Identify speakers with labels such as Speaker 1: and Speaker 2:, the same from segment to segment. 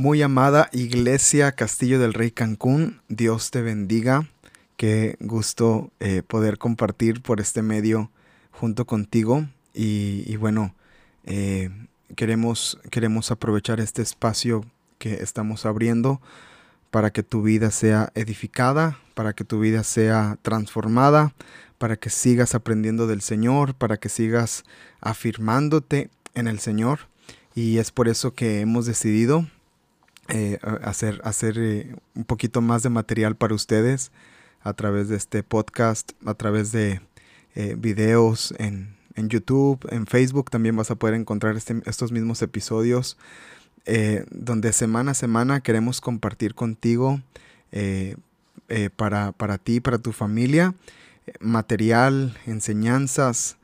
Speaker 1: Muy amada Iglesia Castillo del Rey Cancún, Dios te bendiga. Qué gusto eh, poder compartir por este medio junto contigo. Y, bueno, eh, queremos, queremos aprovechar este espacio que estamos abriendo para que tu vida sea edificada, para que tu vida sea transformada, para que sigas aprendiendo del Señor, para que sigas afirmándote en el Señor. Y es por eso que hemos decidido eh, hacer, hacer eh, un poquito más de material para ustedes a través de este podcast, a través de eh, videos en, YouTube, en Facebook también vas a poder encontrar este, estos mismos episodios donde semana a semana queremos compartir contigo para, para ti, para tu familia, material, enseñanzas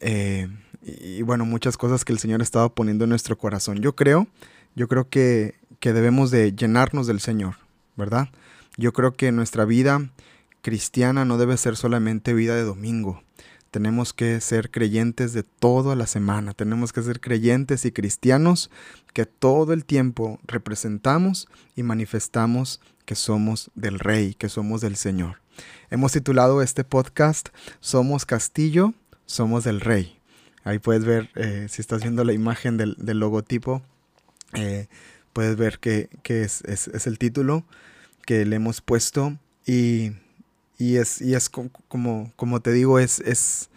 Speaker 1: y, y bueno, muchas cosas que el Señor ha estado poniendo en nuestro corazón. Yo creo, yo creo que que debemos de llenarnos del Señor, ¿verdad? Yo creo que nuestra vida cristiana no debe ser solamente vida de domingo. Tenemos que ser creyentes de toda la semana. Tenemos que ser creyentes y cristianos que todo el tiempo representamos y manifestamos que somos del Rey, que somos del Señor. Hemos titulado este podcast Somos Castillo, somos del Rey. Ahí puedes ver, eh, si estás viendo la imagen del, logotipo, eh, puedes ver que, es, el título que le hemos puesto y, es, y es como, como te digo, es, es,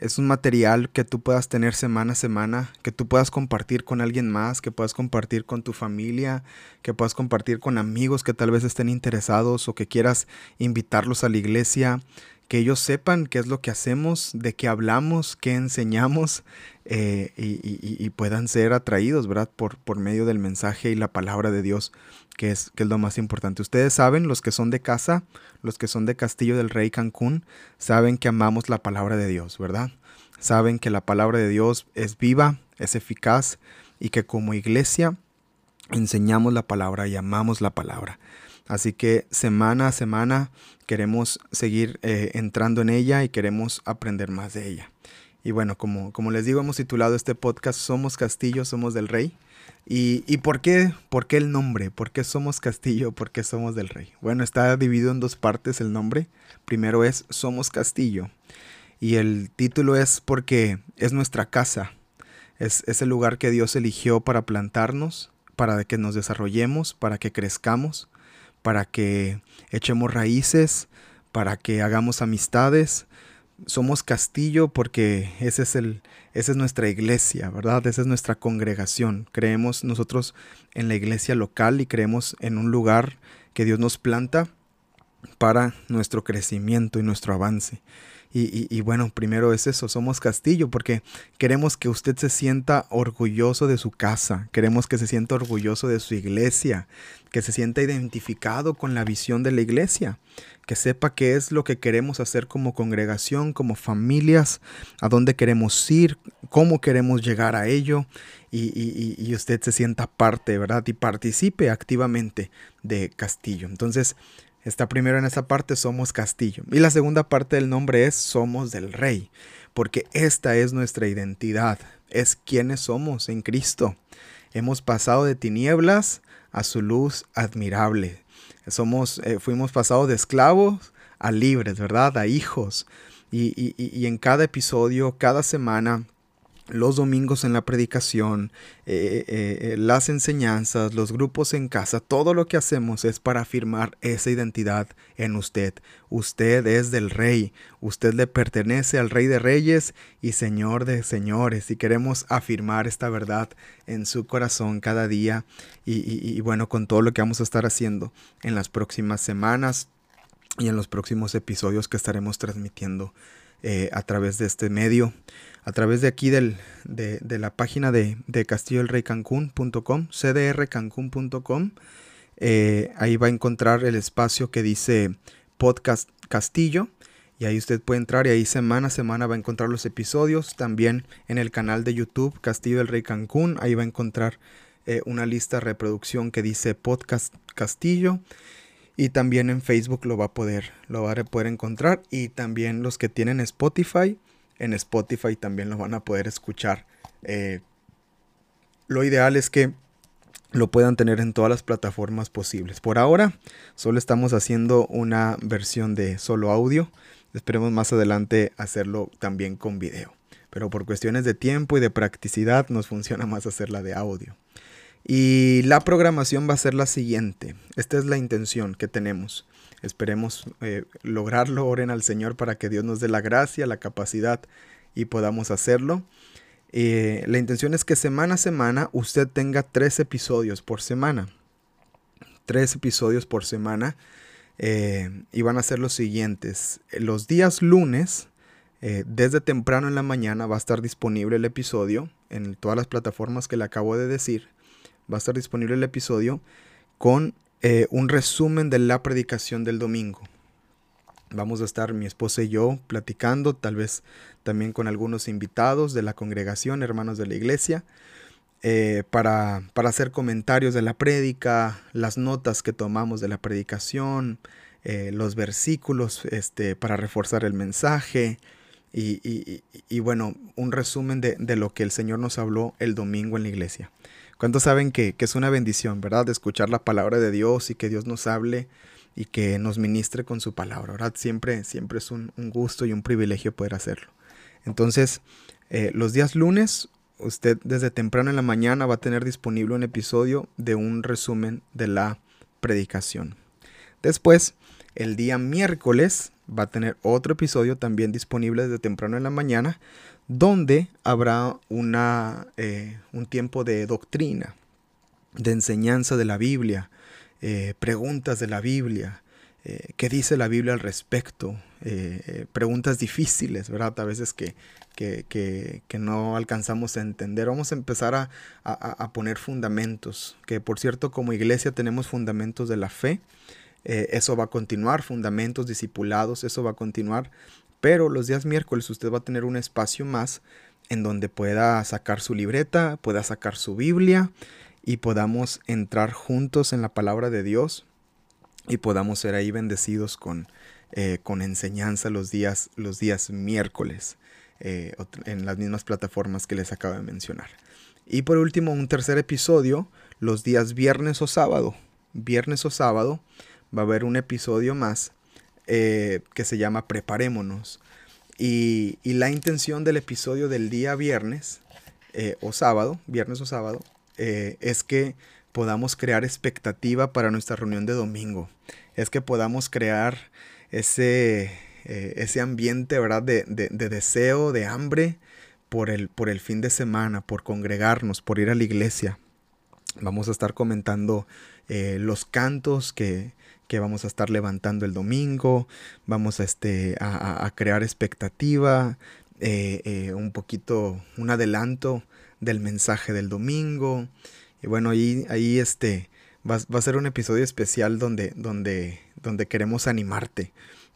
Speaker 1: es un material que tú puedas tener semana a semana, que tú puedas compartir con alguien más, que puedas compartir con tu familia, que puedas compartir con amigos que tal vez estén interesados o que quieras invitarlos a la iglesia, que ellos sepan qué es lo que hacemos, de qué hablamos, qué enseñamos eh, y, puedan ser atraídos, ¿verdad? Por, por medio del mensaje y la palabra de Dios, que es, que es lo más importante. Ustedes saben, los que son de casa, los que son de Castillo del Rey Cancún, saben que amamos la palabra de Dios, ¿verdad? Saben que la palabra de Dios es viva, es eficaz y que como iglesia enseñamos la palabra y amamos la palabra. Así que semana a semana queremos seguir eh, entrando en ella y queremos aprender más de ella. Y bueno, como, como les digo, hemos titulado este podcast Somos Castillo, Somos del Rey. ¿Y, y por, qué, por qué el nombre? ¿Por qué somos Castillo? ¿Por qué somos del Rey? Bueno, está dividido en dos partes el nombre. Primero es Somos Castillo. Y el título es porque es nuestra casa. Es, es el lugar que Dios eligió para plantarnos, para que nos desarrollemos, para que crezcamos, para que echemos raíces, para que hagamos amistades, somos castillo porque ese es el, esa es nuestra iglesia, ¿verdad? Esa es nuestra congregación. Creemos nosotros en la iglesia local y creemos en un lugar que Dios nos planta para nuestro crecimiento y nuestro avance. Y, bueno, primero es eso, somos castillo porque queremos que usted se sienta orgulloso de su casa, queremos que se sienta orgulloso de su iglesia, que se sienta identificado con la visión de la iglesia, que sepa qué es lo que queremos hacer como congregación, como familias, a dónde queremos ir, cómo queremos llegar a ello y, y usted se sienta parte, ¿verdad? Y participe activamente de Castillo. Entonces, Está primero en esa parte, somos castillo. Y la segunda parte del nombre es somos del rey, porque esta es nuestra identidad, es quienes somos en Cristo. Hemos pasado de tinieblas a su luz admirable. Somos, eh, fuimos pasados de esclavos a libres, ¿verdad? A hijos. y en cada episodio, cada semana, los domingos en la predicación, eh, eh, eh, las enseñanzas, los grupos en casa, todo lo que hacemos es para afirmar esa identidad en usted. Usted es del rey, usted le pertenece al rey de reyes y señor de señores y queremos afirmar esta verdad en su corazón cada día y bueno, con todo lo que vamos a estar haciendo en las próximas semanas y en los próximos episodios que estaremos transmitiendo eh, a través de este medio, a través de aquí del, de, la página de, de castilloelreycancún.com, cdrcancún.com. Eh, ahí va a encontrar el espacio que dice Podcast Castillo. Y ahí usted puede entrar y ahí semana a semana va a encontrar los episodios. También en el canal de YouTube Castillo del Rey Cancún. Ahí va a encontrar eh, una lista de reproducción que dice Podcast Castillo. Y también en Facebook lo va a poder, lo va a poder encontrar. Y también los que tienen Spotify, en Spotify también lo van a poder escuchar. Eh, lo ideal es que lo puedan tener en todas las plataformas posibles. Por ahora, solo estamos haciendo una versión de solo audio. Esperemos más adelante hacerlo también con video. Pero por cuestiones de tiempo y de practicidad nos funciona más hacerla de audio. Y la programación va a ser la siguiente. Esta es la intención que tenemos. Esperemos eh, lograrlo. Oren al Señor para que Dios nos dé la gracia, la capacidad y podamos hacerlo. Eh, la intención es que semana a semana usted tenga tres episodios por semana. Tres episodios por semana. Eh, y van a ser los siguientes. Los días lunes, desde temprano en la mañana, va a estar disponible el episodio en todas las plataformas que le acabo de decir. Va a estar disponible el episodio con un resumen de la predicación del domingo. Vamos a estar mi esposa y yo platicando, tal vez también con algunos invitados de la congregación, hermanos de la iglesia, eh, para, hacer comentarios de la prédica, las notas que tomamos de la predicación, eh, los versículos este, para reforzar el mensaje y, bueno, un resumen de, lo que el Señor nos habló el domingo en la iglesia. ¿Cuántos saben que, que es una bendición, verdad? De escuchar la palabra de Dios y que Dios nos hable y que nos ministre con su palabra, ¿verdad? Siempre, siempre es un, gusto y un privilegio poder hacerlo. Entonces, eh, los días lunes, usted desde temprano en la mañana va a tener disponible un episodio de un resumen de la predicación. Después, el día miércoles va a tener otro episodio también disponible desde temprano en la mañana, donde habrá una, eh, un tiempo de doctrina, de enseñanza de la Biblia, eh, preguntas de la Biblia, eh, qué dice la Biblia al respecto, eh, preguntas difíciles, ¿verdad? A veces que, que, no alcanzamos a entender. Vamos a empezar a, a, poner fundamentos, que por cierto como iglesia tenemos fundamentos de la fe, eso va a continuar, fundamentos discipulados, eso va a continuar, pero los días miércoles usted va a tener un espacio más en donde pueda sacar su libreta, pueda sacar su Biblia, y podamos entrar juntos en la palabra de Dios y podamos ser ahí bendecidos con, eh, con enseñanza los días, los días miércoles eh, en las mismas plataformas que les acabo de mencionar. Y por último, un tercer episodio, los días viernes o sábado. Viernes o sábado va a haber un episodio más eh, que se llama Preparémonos. Y, la intención del episodio del día viernes o sábado, viernes o sábado, eh, es que podamos crear expectativa para nuestra reunión de domingo. Es que podamos crear ese, eh, ese ambiente, ¿verdad? De, deseo, de hambre por el, por el fin de semana, por congregarnos, por ir a la iglesia. Vamos a estar comentando eh, los cantos que, vamos a estar levantando el domingo. Vamos a, este, a, crear expectativa, un poquito, un adelanto del mensaje del domingo. Y bueno, ahí, ahí este, va, a ser un episodio especial donde, donde, donde queremos animarte.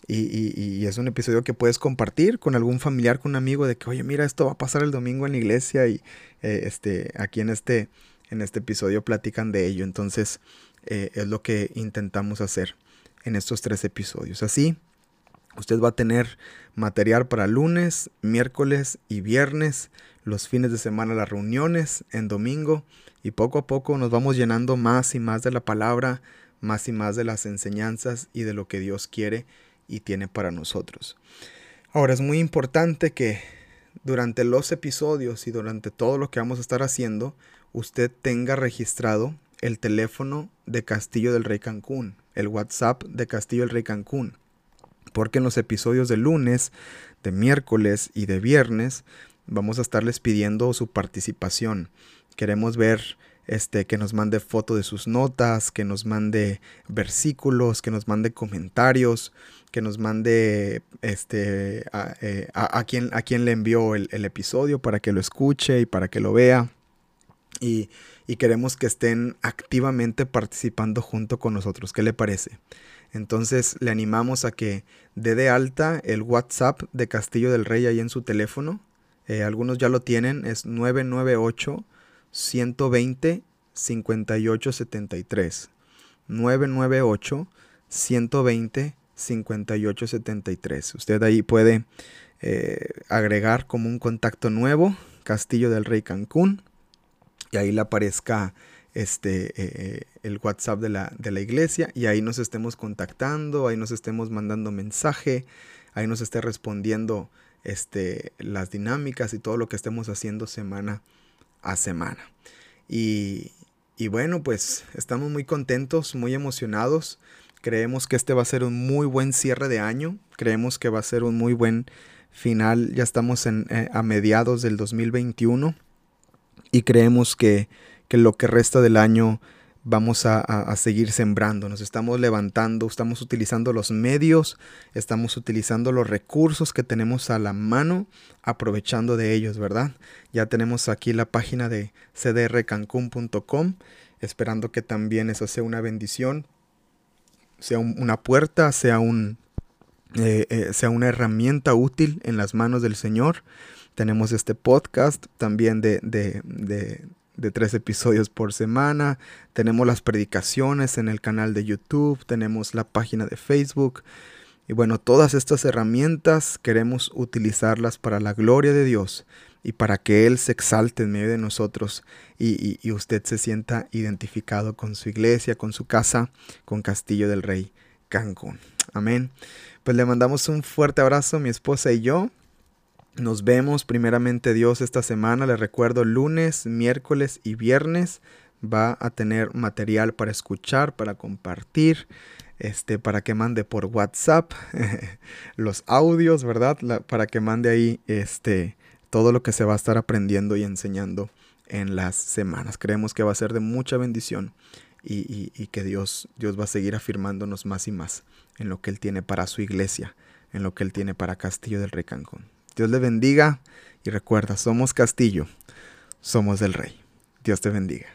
Speaker 1: Y, es un episodio que puedes compartir con algún familiar, con un amigo, de que, oye, mira, esto va a pasar el domingo en la iglesia y eh, este, aquí en este, en este episodio platican de ello. Entonces, eh, es lo que intentamos hacer en estos tres episodios. Así, usted va a tener material para lunes, miércoles y viernes los fines de semana las reuniones, en domingo, y poco a poco nos vamos llenando más y más de la palabra, más y más de las enseñanzas y de lo que Dios quiere y tiene para nosotros. Ahora es muy importante que durante los episodios y durante todo lo que vamos a estar haciendo, usted tenga registrado el teléfono de Castillo del Rey Cancún, el WhatsApp de Castillo del Rey Cancún. Porque en los episodios de lunes, de miércoles y de viernes vamos a estarles pidiendo su participación. Queremos ver este, que nos mande foto de sus notas, que nos mande versículos, que nos mande comentarios, que nos mande este, a, eh, a quien le envió el, episodio para que lo escuche y para que lo vea. Y, y, queremos que estén activamente participando junto con nosotros. ¿Qué le parece? Entonces le animamos a que dé de alta el WhatsApp de Castillo del Rey ahí en su teléfono eh, algunos ya lo tienen, es 998 120 5873. 998 120 5873. Usted ahí puede eh, agregar como un contacto nuevo Castillo del Rey Cancún y ahí le aparezca este, eh, el WhatsApp de la, de la iglesia y ahí nos estemos contactando, ahí nos estemos mandando mensaje, ahí nos esté respondiendo este, las dinámicas y todo lo que estemos haciendo semana a semana. Y, y bueno, pues estamos muy contentos, muy emocionados. Creemos que este va a ser un muy buen cierre de año. Creemos que va a ser un muy buen final. Ya estamos eh, a mediados del 2021 y creemos que, que lo que resta del año vamos a, seguir sembrando, nos estamos levantando, estamos utilizando los medios, estamos utilizando los recursos que tenemos a la mano, aprovechando de ellos, ¿verdad? Ya tenemos aquí la página de cdrcancun.com, esperando que también eso sea una bendición, sea una puerta, sea, un, eh, eh, sea una herramienta útil en las manos del Señor. Tenemos este podcast también de, de de tres episodios por semana. Tenemos las predicaciones en el canal de YouTube, tenemos la página de Facebook. Y bueno, todas estas herramientas queremos utilizarlas para la gloria de Dios y para que Él se exalte en medio de nosotros y, y, usted se sienta identificado con su iglesia, con su casa, con Castillo del Rey Cancún. Amén. Pues le mandamos un fuerte abrazo, mi esposa y yo. Nos vemos primeramente Dios esta semana. Les recuerdo lunes, miércoles y viernes va a tener material para escuchar, para compartir, este, para que mande por WhatsApp los audios, ¿verdad? para que mande ahí este, todo lo que se va a estar aprendiendo y enseñando en las semanas. Creemos que va a ser de mucha bendición y, y que Dios, Dios va a seguir afirmándonos más y más en lo que Él tiene para su iglesia, en lo que Él tiene para Castillo del Rey Cancún. Dios le bendiga y recuerda, somos castillo, somos del rey. Dios te bendiga.